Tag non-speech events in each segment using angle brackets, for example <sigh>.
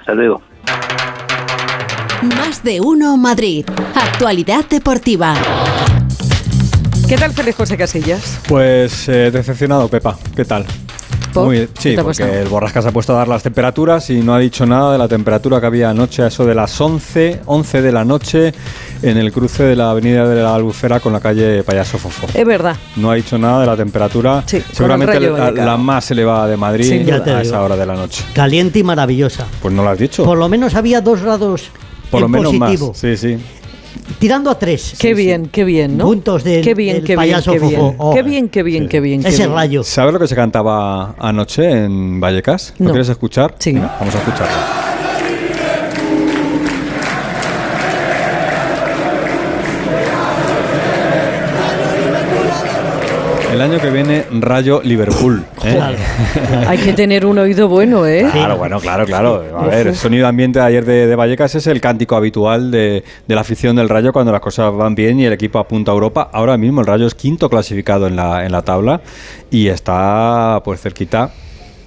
Hasta luego. Más de uno Madrid. Actualidad deportiva. ¿Qué tal, Félix José Casillas? Pues eh, decepcionado, Pepa. ¿Qué tal? Muy, sí, porque el Borrasca se ha puesto a dar las temperaturas y no ha dicho nada de la temperatura que había anoche, a eso de las 11, 11 de la noche, en el cruce de la avenida de la Albufera con la calle Payaso Fofo. Es verdad. No ha dicho nada de la temperatura, Sí, seguramente la, la más elevada de Madrid a esa hora de la noche. Caliente y maravillosa. Pues no lo has dicho. Por lo menos había dos grados Por lo en menos positivo. más. Sí, sí. Tirando a tres. Qué bien, qué bien, ¿no? Puntos del- qué bien, del qué bien, payaso qué bien. fofo. Oh. Qué bien, qué bien, qué bien. qué Ese bien. rayo. ¿Sabes lo que se cantaba anoche en Vallecas? ¿Lo No. quieres escuchar? Sí. Venga, vamos a escucharlo. El año que viene, Rayo Liverpool. ¿eh? Claro. <laughs> Hay que tener un oído bueno, ¿eh? Claro, bueno, claro, claro. A ver, el sonido ambiente de ayer de, de Vallecas es el cántico habitual de, de la afición del Rayo cuando las cosas van bien y el equipo apunta a Europa. Ahora mismo el Rayo es quinto clasificado en la, en la tabla y está pues cerquita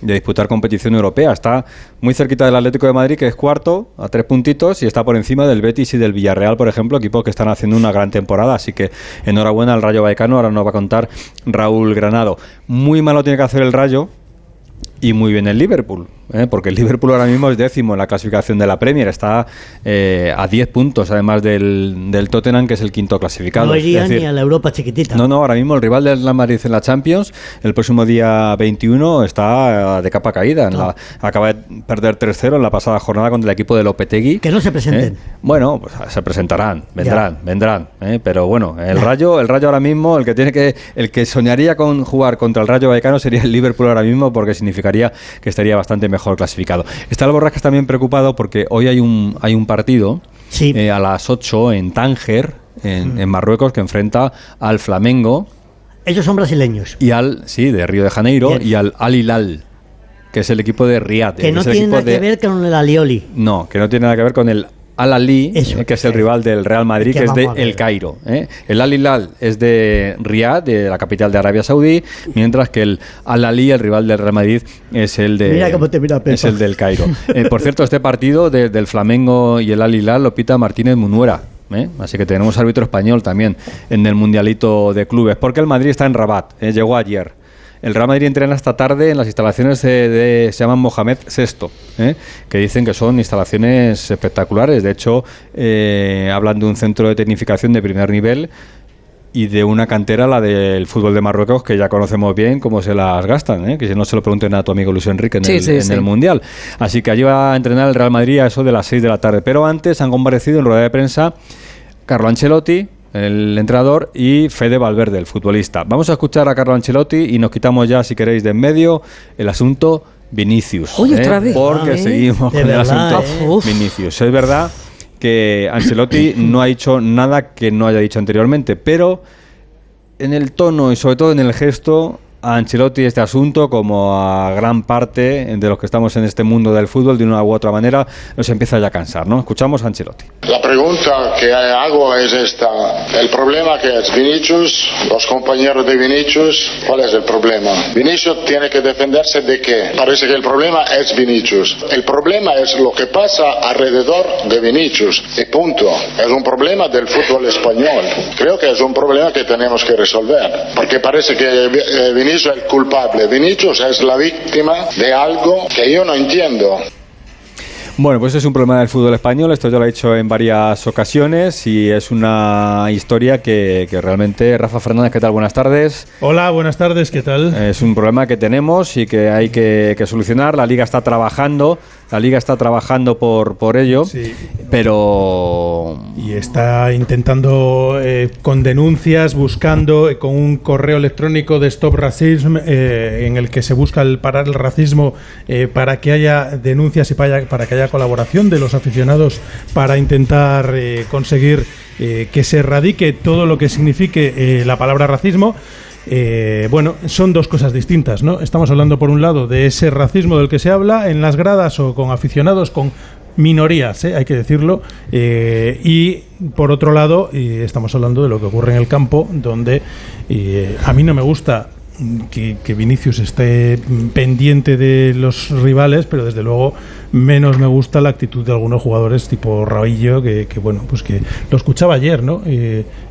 de disputar competición europea. Está muy cerquita del Atlético de Madrid, que es cuarto, a tres puntitos, y está por encima del Betis y del Villarreal, por ejemplo, equipos que están haciendo una gran temporada. Así que enhorabuena al Rayo Vallecano. Ahora nos va a contar Raúl Granado. Muy malo tiene que hacer el Rayo, y muy bien el Liverpool, ¿eh? porque el Liverpool ahora mismo es décimo en la clasificación de la Premier, está eh, a 10 puntos además del, del Tottenham, que es el quinto clasificado. No iría decir, ni a la Europa chiquitita. no, no, ahora mismo el rival del Real Madrid en la Champions, el próximo día 21 está eh, de capa caída. en la- acaba de perder 3-0 en la pasada jornada contra el equipo de Lopetegui. Que no se presenten. ¿eh? Bueno, pues se presentarán, vendrán, Ya. vendrán. ¿eh? Pero bueno, el Rayo, el Rayo ahora mismo, el que tiene que, el que soñaría con jugar contra el Rayo Vallecano sería el Liverpool ahora mismo, porque significaría que estaría bastante mejor clasificado. Está el Borrascas también preocupado porque hoy hay un, hay un partido Sí. eh, a las 8 en Tánger, en, en Marruecos, que enfrenta al Flamengo Ellos son brasileños. y al, sí, de Río de Janeiro, Bien. y al Al Hilal, que es el equipo de Riyadh. Que no tiene nada que ver con el Alioli. no, que no tiene nada que ver con el Al Ali, eh, que es el rival del Real Madrid, Que que es de. El Cairo. ¿eh? El Al Hilal es de Riyadh, de la capital de Arabia Saudí, mientras que el Al Ali, el rival del Real Madrid, es el de Mira cómo te mira Pepa. es el del Cairo. <laughs> Eh, por cierto, este partido de- del Flamengo y el Al Hilal lo pita Martínez Munuera. ¿eh? Así que tenemos árbitro español también en el mundialito de clubes, porque el Madrid está en Rabat, llegó ayer. El Real Madrid entrena esta tarde en las instalaciones de, de- se llaman Mohamed VI, ¿eh? que dicen que son instalaciones espectaculares. De hecho, eh, hablan de un centro de tecnificación de primer nivel y de una cantera, la del fútbol de Marruecos, que ya conocemos bien cómo se las gastan, ¿eh? que si no se lo pregunten a tu amigo Luis Enrique en, Sí, el, sí, en sí. el Mundial. Así que allí va a entrenar el Real Madrid a eso de las 6 de la tarde. Pero antes han comparecido en rueda de prensa Carlo Ancelotti, el entrenador, y Fede Valverde, el futbolista. Vamos a escuchar a Carlo Ancelotti y nos quitamos ya, si queréis, de en medio el asunto Vinicius. Uy, ¿eh? otra vez. Porque Ah, ¿eh? seguimos De con el asunto ¿eh? Vinicius. Es verdad que Ancelotti <coughs> no ha dicho nada que no haya dicho anteriormente, pero en el tono y sobre todo en el gesto a Ancelotti este asunto, como a gran parte de los que estamos en este mundo del fútbol, de una u otra manera, nos empieza ya a cansar, ¿no? Escuchamos a Ancelotti. La pregunta que hago es esta. El problema que es Vinicius, los compañeros de Vinicius, ¿cuál es el problema? Vinicius tiene que defenderse de qué? Parece que el problema es Vinicius. El problema es lo que pasa alrededor de Vinicius. Y punto. Es un problema del fútbol español. Creo que es un problema que tenemos que resolver. Porque parece que eh, Vinicius es culpable. Vinicius es la víctima de algo que yo no entiendo. Bueno, pues es un problema del fútbol español, esto ya lo he dicho en varias ocasiones y es una historia que, que realmente, Rafa Fernández, ¿qué tal? Buenas tardes. Hola, buenas tardes, ¿qué tal? Es un problema que tenemos y que hay que, que solucionar. La liga está trabajando, la liga está trabajando por, por ello, Sí. pero Y está intentando, eh, con denuncias, buscando, eh, con un correo electrónico de Stop Racism, eh, en el que se busca el parar el racismo eh, para que haya denuncias y para, para que haya colaboración de los aficionados para intentar eh, conseguir eh, que se erradique todo lo que signifique eh, la palabra racismo. Bueno, son dos cosas distintas, ¿no? Estamos hablando por un lado de ese racismo del que se habla en las gradas o con aficionados, con minorías, hay que decirlo, y por otro lado estamos hablando de lo que ocurre en el campo, donde a mí no me gusta que, Vinicius esté pendiente de los rivales, pero desde luego menos me gusta la actitud de algunos jugadores tipo Raillo, que, bueno, pues que lo escuchaba ayer, ¿no?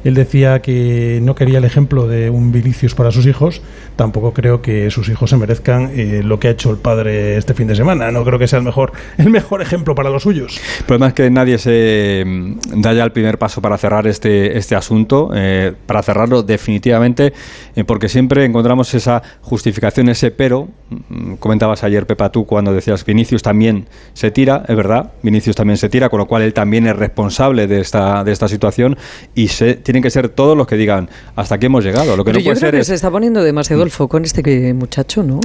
Él decía que no quería el ejemplo de un Vinicius para sus hijos, tampoco creo que sus hijos se merezcan eh, lo que ha hecho el padre este fin de semana, no creo que sea el mejor, el mejor ejemplo para los suyos. El problema es que nadie se mm, da ya el primer paso para cerrar este, este asunto, eh, para cerrarlo definitivamente, eh, porque siempre encontramos esa justificación, ese pero. Mm, Comentabas ayer, Pepa, tú cuando decías Vinicius también se tira, es verdad, Vinicius también se tira, con lo cual él también es responsable de esta, de esta situación y se, tienen que ser todos los que digan hasta aquí hemos llegado. Lo que Pero no yo puede creo ser que es- se está poniendo demasiado el foco en este muchacho, ¿no?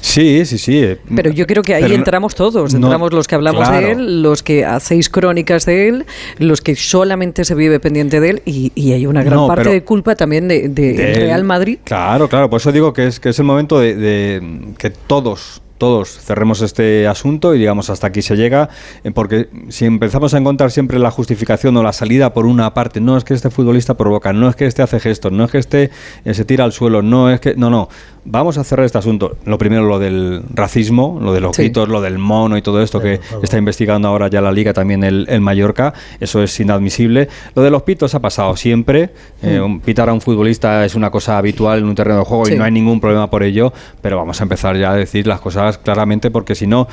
Sí, sí, sí. eh, Pero yo creo que ahí pero entramos todos, no- entramos los que hablamos claro. de él, los que hacéis crónicas de él, los que solamente se vive pendiente de él y, y hay una gran No, parte de culpa también de, de de Real. Madrid. Claro, claro, por eso digo que es, que es el momento de, de que todos todos cerremos este asunto y digamos hasta aquí se llega, eh, porque si empezamos a encontrar siempre la justificación o la salida por una parte, no es que este futbolista provoca, no es que este hace gestos, no es que este eh, se tira al suelo, no es que, no, no, vamos a cerrar este asunto. Lo primero lo del racismo, lo de los Sí. gritos, lo del mono y todo esto que está investigando ahora ya la liga también el, el Mallorca, eso es inadmisible. Lo de los pitos ha pasado siempre, eh, un- pitar a un futbolista es una cosa habitual en un terreno de juego Sí. y no hay ningún problema por ello, pero vamos a empezar ya a decir las cosas claramente porque si no,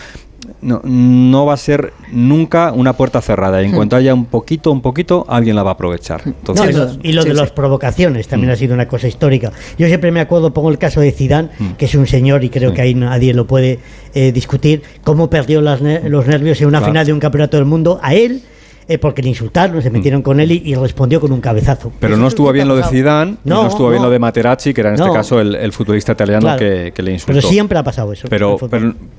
no, no va a ser nunca una puerta cerrada. Y en cuanto haya un poquito, un poquito, alguien la va a aprovechar. No, Entonces, y lo, y lo sí, de sí. las provocaciones también Mm. ha sido una cosa histórica. Yo siempre me acuerdo, pongo el caso de Zidane, Mm. que es un señor y creo que ahí nadie lo puede eh, discutir, cómo perdió las ne- los nervios en una Claro. final de un campeonato del mundo a él. Eh, porque le insultaron, se metieron con él y, y respondió con un cabezazo. Mm. Pero Eso no es estuvo bien lo de. Zidane, no, estuvo bien lo de Materazzi, que era en este caso el, el futbolista italiano Claro. que, que le insultó. Pero siempre ha pasado eso. Pero,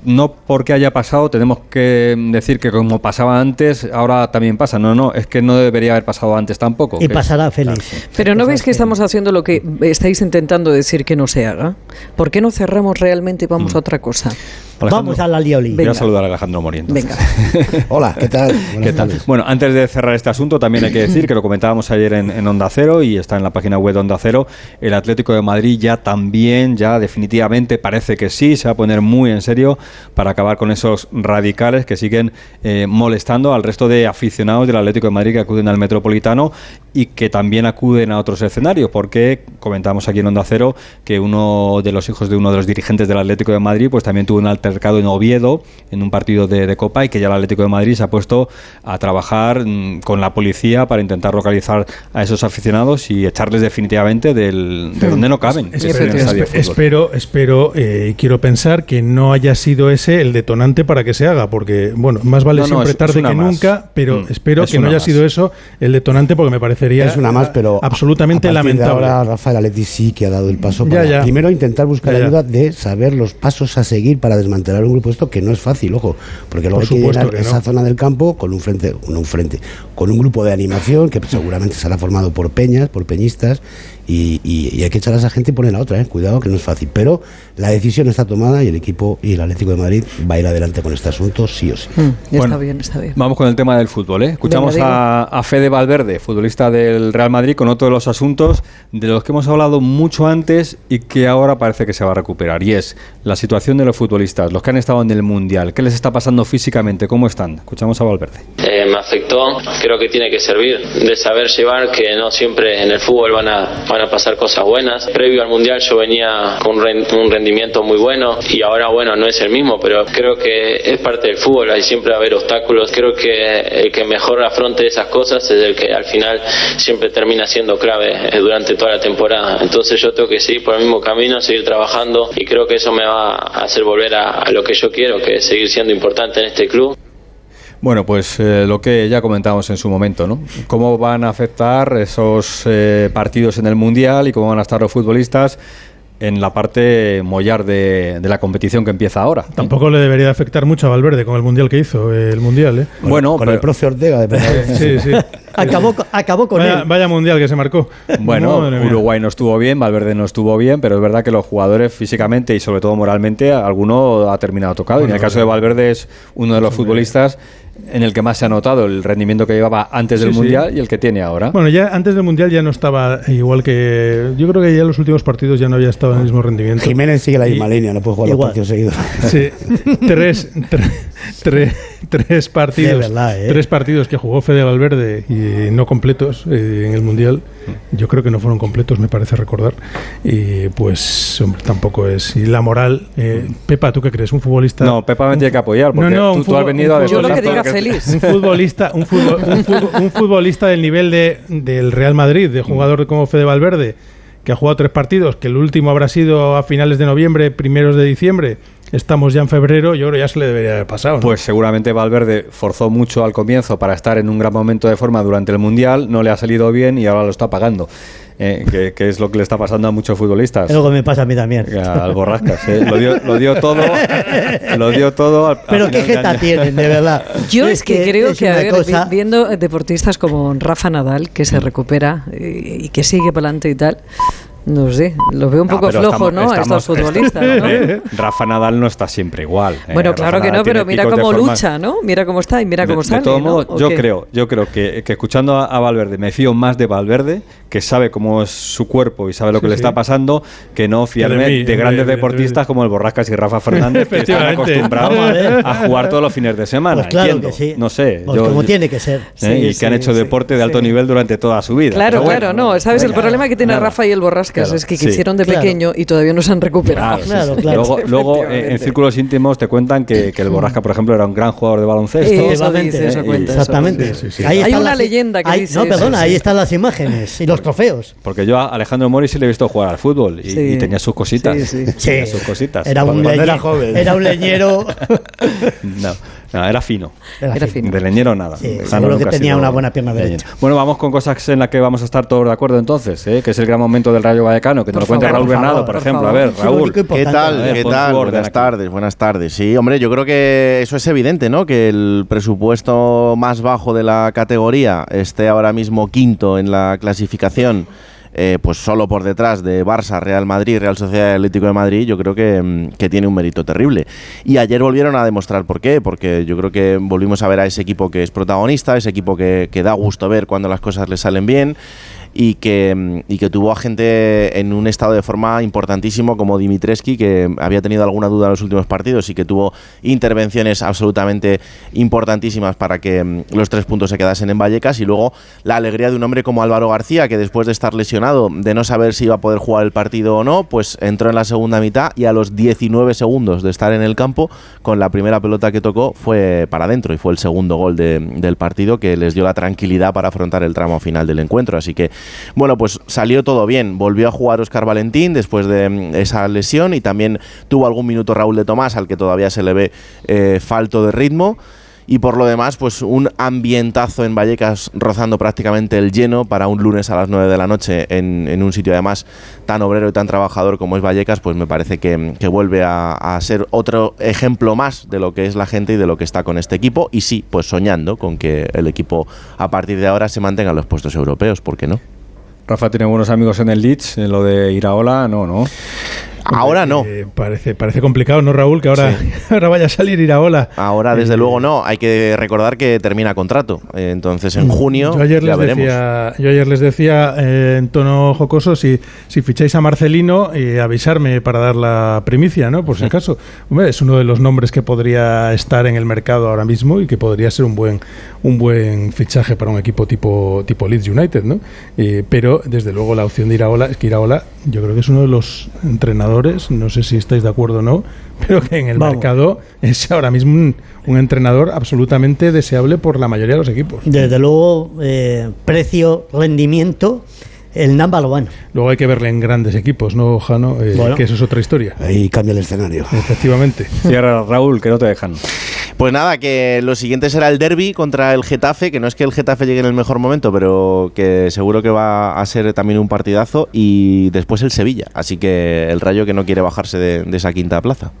no porque haya pasado tenemos que decir que como pasaba antes, ahora también pasa. No, no, es que no debería haber pasado antes tampoco. y pasará, Félix. Pero ¿no veis que estamos haciendo lo que estáis intentando decir que no se haga? ¿Por qué no cerramos realmente y Mm. vamos a otra cosa? Alejandro, Vamos a la Lioli. Voy Venga. a saludar a Alejandro Mori. entonces. Venga. <laughs> Hola, ¿qué tal? Buenas ¿Qué tal? tardes. Bueno, antes de cerrar este asunto, también hay que decir que lo comentábamos ayer en, en Onda Cero y está en la página web de Onda Cero. El Atlético de Madrid ya también, ya definitivamente parece que sí, se va a poner muy en serio para acabar con esos radicales que siguen eh, molestando al resto de aficionados del Atlético de Madrid que acuden al Metropolitano y que también acuden a otros escenarios, porque comentamos aquí en Onda Cero que uno de los hijos de uno de los dirigentes del Atlético de Madrid pues también tuvo un altercado en Oviedo en un partido de, de Copa y que ya el Atlético de Madrid se ha puesto a trabajar mm, con la policía para intentar localizar a esos aficionados y echarles definitivamente del, de donde no caben. es Espero, espero, eh, quiero pensar que no haya sido ese el detonante para que se haga, porque, bueno, más vale No, no, siempre tarde que más. nunca, pero Mm, espero es que no haya más. sido eso el detonante porque me parecería Es una más, pero absolutamente a lamentable. ahora Rafael Aleti sí que ha dado el paso para ya. primero intentar buscar Ya, ayuda de saber los pasos a seguir para desmantelar un grupo esto que no es fácil, ojo, porque luego Por hay que llenar que no. esa zona del campo con un frente, no un frente, con un grupo de animación que seguramente será formado por peñas, por peñistas y, y- y hay que echar a esa gente y poner a otra, ¿eh? cuidado que no es fácil, pero la decisión está tomada y el equipo y el Atlético de Madrid va a ir adelante con este asunto sí o sí. Mm, está Bueno, bien, está bien. Vamos con el tema del fútbol. ¿eh? Escuchamos Venga, a, a Fede Valverde, futbolista del Real Madrid, con otro de los asuntos de los que hemos hablado mucho antes y que ahora parece que se va a recuperar. Y es la situación de los futbolistas, los que han estado en el Mundial. ¿Qué les está pasando físicamente? ¿Cómo están? Escuchamos a Valverde. Eh, me afectó, creo que tiene que servir de saber llevar que no siempre en el fútbol van a, van a pasar cosas buenas. Previo al Mundial yo venía con un ren- un rendimiento muy bueno y ahora bueno no es el mismo, pero creo que es parte del fútbol, hay siempre a haber obstáculos. Creo que el que mejor afronte esas cosas es el que al final siempre termina siendo clave eh, durante toda la temporada. Entonces yo tengo que seguir por el mismo camino, seguir trabajando y creo que eso me va a hacer volver a, a lo que yo quiero, que es seguir siendo importante en este club. Bueno, pues eh, lo que ya comentamos en su momento, ¿no? ¿Cómo van a afectar esos eh, partidos en el Mundial y cómo van a estar los futbolistas en la parte mollar de, de la competición que empieza ahora? ¿eh? Tampoco le debería afectar mucho a Valverde con el mundial que hizo, el mundial, ¿eh? Bueno, con pero- el profe Ortega de <laughs> Sí, sí. Acabó, acabó con Vaya, él. vaya mundial que se marcó. Bueno, Madre mía. Uruguay no estuvo bien, Valverde no estuvo bien, pero es verdad que los jugadores físicamente y sobre todo moralmente, alguno ha terminado tocado. y en el caso de Valverde es uno de los futbolistas en el que más se ha notado el rendimiento que llevaba antes del Sí, sí. Mundial y el que tiene ahora. Bueno, ya antes del Mundial ya no estaba igual que... Yo creo que ya en los últimos partidos ya no había estado en el mismo rendimiento. Jiménez sigue la misma Y- línea, no puede jugar Igual. los partidos seguidos. Sí, <laughs> tres, tre- <laughs> tres, tres partidos, verdad, ¿eh? tres partidos que jugó Fede Valverde y no completos eh, en el mundial. Yo creo que no fueron completos, me parece recordar. Y pues hombre, tampoco es. Y la moral, eh, Pepa, ¿tú qué crees? Un futbolista. No, Pepa me tiene que apoyar porque No, no, tú, un tú has venido a Yo lo que diga que- feliz. un futbolista, un, fútbol- un <laughs> fútbol- un futbolista del nivel de, del Real Madrid, de jugador como Fede Valverde, que ha jugado tres partidos, que el último habrá sido a finales de noviembre, primeros de diciembre. Estamos ya en febrero, yo creo que ya se le debería haber pasado. ¿no? Pues seguramente Valverde forzó mucho al comienzo para estar en un gran momento de forma durante el Mundial, no le ha salido bien y ahora lo está pagando, eh, que, que es lo que le está pasando a muchos futbolistas. Es lo que me pasa a mí también. Al Borrascas, eh. lo, dio, lo dio todo, lo dio todo. al- al <laughs> Pero qué jeta año. tienen, de verdad. <laughs> Yo es que, creo es que, a ver, cosa- vi- viendo deportistas como Rafa Nadal, que se recupera y, y que sigue para adelante y tal, no sé, lo veo un poco pero flojo, estamos- ¿no? A estos estamos- futbolistas, ¿no? <laughs> Eh, Rafa Nadal no está siempre igual. eh. Bueno, Rafa claro que Nadal no, pero mira cómo lucha, ¿no? Mira cómo está y mira cómo de, sale. de todo ¿no? modo, ¿O yo qué? creo, yo creo que, que escuchando a, a Valverde me fío más de Valverde, que sabe cómo es su cuerpo y sabe lo que Sí, le sí. está pasando, que no fiarme mí, de, grandes deportistas como el Borrascas y Rafa <laughs> Fernández, que están acostumbrados a jugar todos los fines de semana. Pues claro entiendo. que sí. No sé. Pues yo- como yo- tiene que ser. ¿eh? Sí, y que han hecho deporte de alto nivel durante toda su vida. Claro, claro, no, ¿sabes? El problema que tiene. Rafa y el Borrascas Claro, es que sí. quisieron de Claro. pequeño y todavía no se han recuperado. Claro, sí, Claro, claro. Luego, luego, eh, en círculos íntimos te cuentan que, que el Borrasca, por ejemplo, era un gran jugador de baloncesto. Eso Efectivamente. dice, eso Eh, cuenta. eso Exactamente. cuenta. Sí, sí, sí. Ahí Hay una las- leyenda que ahí- dice No, eso, perdona, sí. ahí están las imágenes y los trofeos. Porque yo a Alejandro Mori sí le he visto jugar al fútbol y, Sí. y tenía sus cositas. Sí, sí. Tenía sus cositas. Era un, Cuando leñe- era joven. era un leñero. <laughs> No, no, era fino. Era fino. De leñero nada. Sí, seguro que tenía una buena pierna leñero. derecha. Bueno, vamos con cosas en las que vamos a estar todos de acuerdo entonces, ¿eh? que es el gran momento del Rayo Vallecano, que Por nos lo cuente Raúl por Bernardo, favor, por por ejemplo. favor. A ver, Raúl. ¿Qué tal? Ver, ¿Qué tal? Buenas aquí. tardes, buenas tardes. Sí, hombre, yo creo que eso es evidente, ¿no? Que el presupuesto más bajo de la categoría esté ahora mismo quinto en la clasificación, eh, pues solo por detrás de Barça, Real Madrid, Real Sociedad Atlético de Madrid, yo creo que, mm, que tiene un mérito terrible. Y ayer volvieron a demostrar por qué, porque yo creo que volvimos a ver a ese equipo que es protagonista, ese equipo que, que da gusto ver cuando las cosas le salen bien y que, y que tuvo a gente en un estado de forma importantísimo como Dimitreski, que había tenido alguna duda en los últimos partidos y que tuvo intervenciones absolutamente importantísimas para que mm, los tres puntos se quedasen en Vallecas y luego la alegría de un hombre como Álvaro García, que después de estar lesionado, de no saber si iba a poder jugar el partido o no, pues entró en la segunda mitad y a los 19 segundos de estar en el campo, con la primera pelota que tocó fue para adentro y fue el segundo gol de- del partido que les dio la tranquilidad para afrontar el tramo final del encuentro. Así que, bueno, pues salió todo bien. Volvió a jugar Oscar Valentín después de mm, esa lesión y también tuvo algún minuto Raúl de Tomás, al que todavía se le ve eh, falto de ritmo. Y por lo demás, pues un ambientazo en Vallecas rozando prácticamente el lleno para un lunes a las 9 de la noche en, en un sitio además tan obrero y tan trabajador como es Vallecas, pues me parece que, que vuelve a, ser otro ejemplo más de lo que es la gente y de lo que está con este equipo. Y sí, pues soñando con que el equipo a partir de ahora se mantenga en los puestos europeos, ¿por qué no? Rafa tiene buenos amigos en el Leeds, en lo de Iraola, no, no. Ahora no. Eh, parece, parece complicado, ¿no, Raúl? Que ahora, <laughs> ahora vaya a salir Iraola. Ahora, desde Eh, luego, no. Hay que recordar que termina contrato. Eh, Entonces, en junio Yo ayer ya les veremos. decía, yo ayer les decía eh, en tono jocoso si, si ficháis a Marcelino avisarme para dar la primicia, ¿no? Por si <laughs> acaso. Hombre, es uno de los nombres que podría estar en el mercado ahora mismo y que podría ser un buen un buen fichaje para un equipo tipo tipo Leeds United, ¿no? Pero desde luego la opción de Iraola es que Iraola yo creo que es uno de los entrenadores, no sé si estáis de acuerdo o no, pero que en el Vamos. mercado es ahora mismo un, un entrenador absolutamente deseable por la mayoría de los equipos. Desde luego, eh, precio, rendimiento, el number one. Luego hay que verle en grandes equipos, ¿no, Jano? Eh, Bueno. Que eso es otra historia. Ahí cambia el escenario. Efectivamente. Cierra Raúl, que no te dejan. Pues nada, que lo siguiente será el derby contra el Getafe, que no es que el Getafe llegue en el mejor momento, pero que seguro que va a ser también un partidazo, y después el Sevilla. Así que el Rayo que no quiere bajarse de, de esa quinta plaza.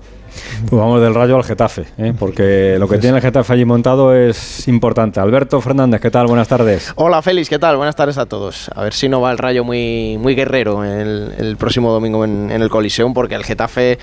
Pues vamos del Rayo al Getafe, ¿eh? porque lo que tiene el Getafe allí montado es importante. Alberto Fernández, ¿qué tal? Buenas tardes. Hola Félix, ¿qué tal? Buenas tardes a todos. A ver si no va el rayo muy, muy guerrero el, el próximo domingo en, en el Coliseum, porque el Getafe,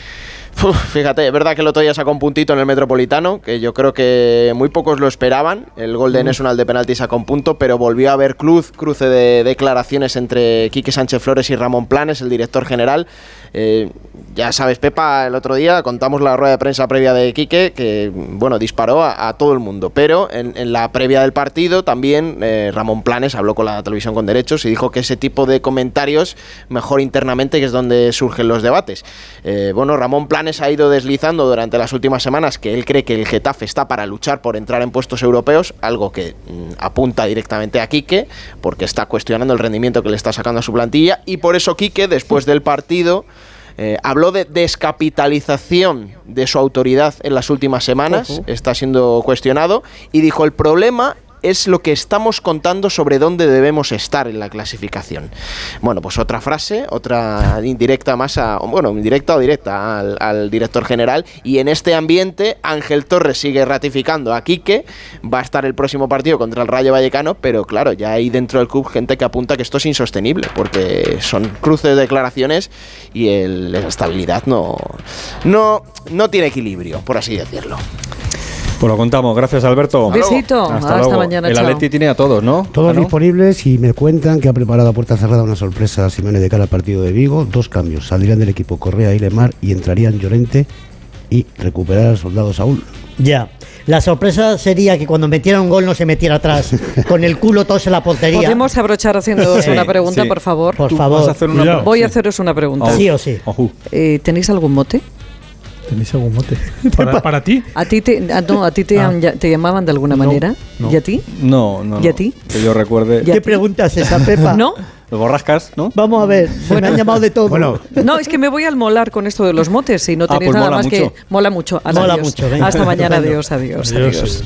uf, fíjate, es verdad que el otro día sacó un puntito en el Metropolitano, que yo creo que muy pocos lo esperaban. El gol de National de penalti sacó un punto, pero volvió a haber cruz, cruce de declaraciones entre Quique Sánchez Flores y Ramón Planes, el director general. Eh, ya sabes, Pepa, el otro día contamos la rueda de prensa previa de Quique, que bueno, disparó a, todo el mundo. Pero en, en la previa del partido también eh, Ramón Planes habló con la televisión con derechos y dijo que ese tipo de comentarios mejor internamente, que es donde surgen los debates. Eh, bueno, Ramón Planes ha ido deslizando durante las últimas semanas que él cree que el Getafe está para luchar por entrar en puestos europeos, algo que mm, apunta directamente a Quique, porque está cuestionando el rendimiento que le está sacando a su plantilla, y por eso Quique, después del partido, eh, habló de descapitalización de su autoridad en las últimas semanas, está siendo cuestionado, y dijo, el problema es lo que estamos contando sobre dónde debemos estar en la clasificación. Bueno, pues otra frase, otra indirecta más a, bueno, indirecta o directa al, director general. Y en este ambiente, Ángel Torres sigue ratificando a Quique. Va a estar el próximo partido contra el Rayo Vallecano, pero claro, ya hay dentro del club gente que apunta que esto es insostenible, porque son cruces de declaraciones y la estabilidad no, no, no tiene equilibrio, por así decirlo. Pues lo contamos. Gracias, Alberto. Besito. Hasta luego. mañana, El chao. Atleti tiene a todos, ¿no? Todos ¿Ah, no? disponibles y me cuentan que ha preparado a puerta cerrada una sorpresa a Simeone de cara al partido de Vigo. Dos cambios. Saldrían del equipo Correa y Lemar y entrarían Llorente y recuperar al soldado Saúl. Ya. La sorpresa sería que cuando metiera un gol no se metiera atrás, <laughs> con el culo todos en la portería. ¿Podemos abrochar haciéndoos Sí, una pregunta, sí. por favor? Por favor. hacer una. Voy a haceros una pregunta. Sí o sí. Eh, ¿Tenéis algún mote? ¿Tenéis algún mote? <laughs> ¿Para, para ti? ¿A ti te, ah, no, a ti te, Ah. ya- te llamaban de alguna No, manera? no. ¿Y a ti? No, no. ¿Y a ti? Que yo recuerde. ¿Y a ¿Qué ti? pregunta es esa, Pepa? ¿No? Los borrascas, ¿no? Vamos a ver, me han llamado de todo. Bueno, No, es que me voy al molar con esto de los motes y no Ah, tenéis pues nada más mucho. que... Mola mucho. Mola mucho, venga. Hasta mañana, adiós, Adiós. adiós.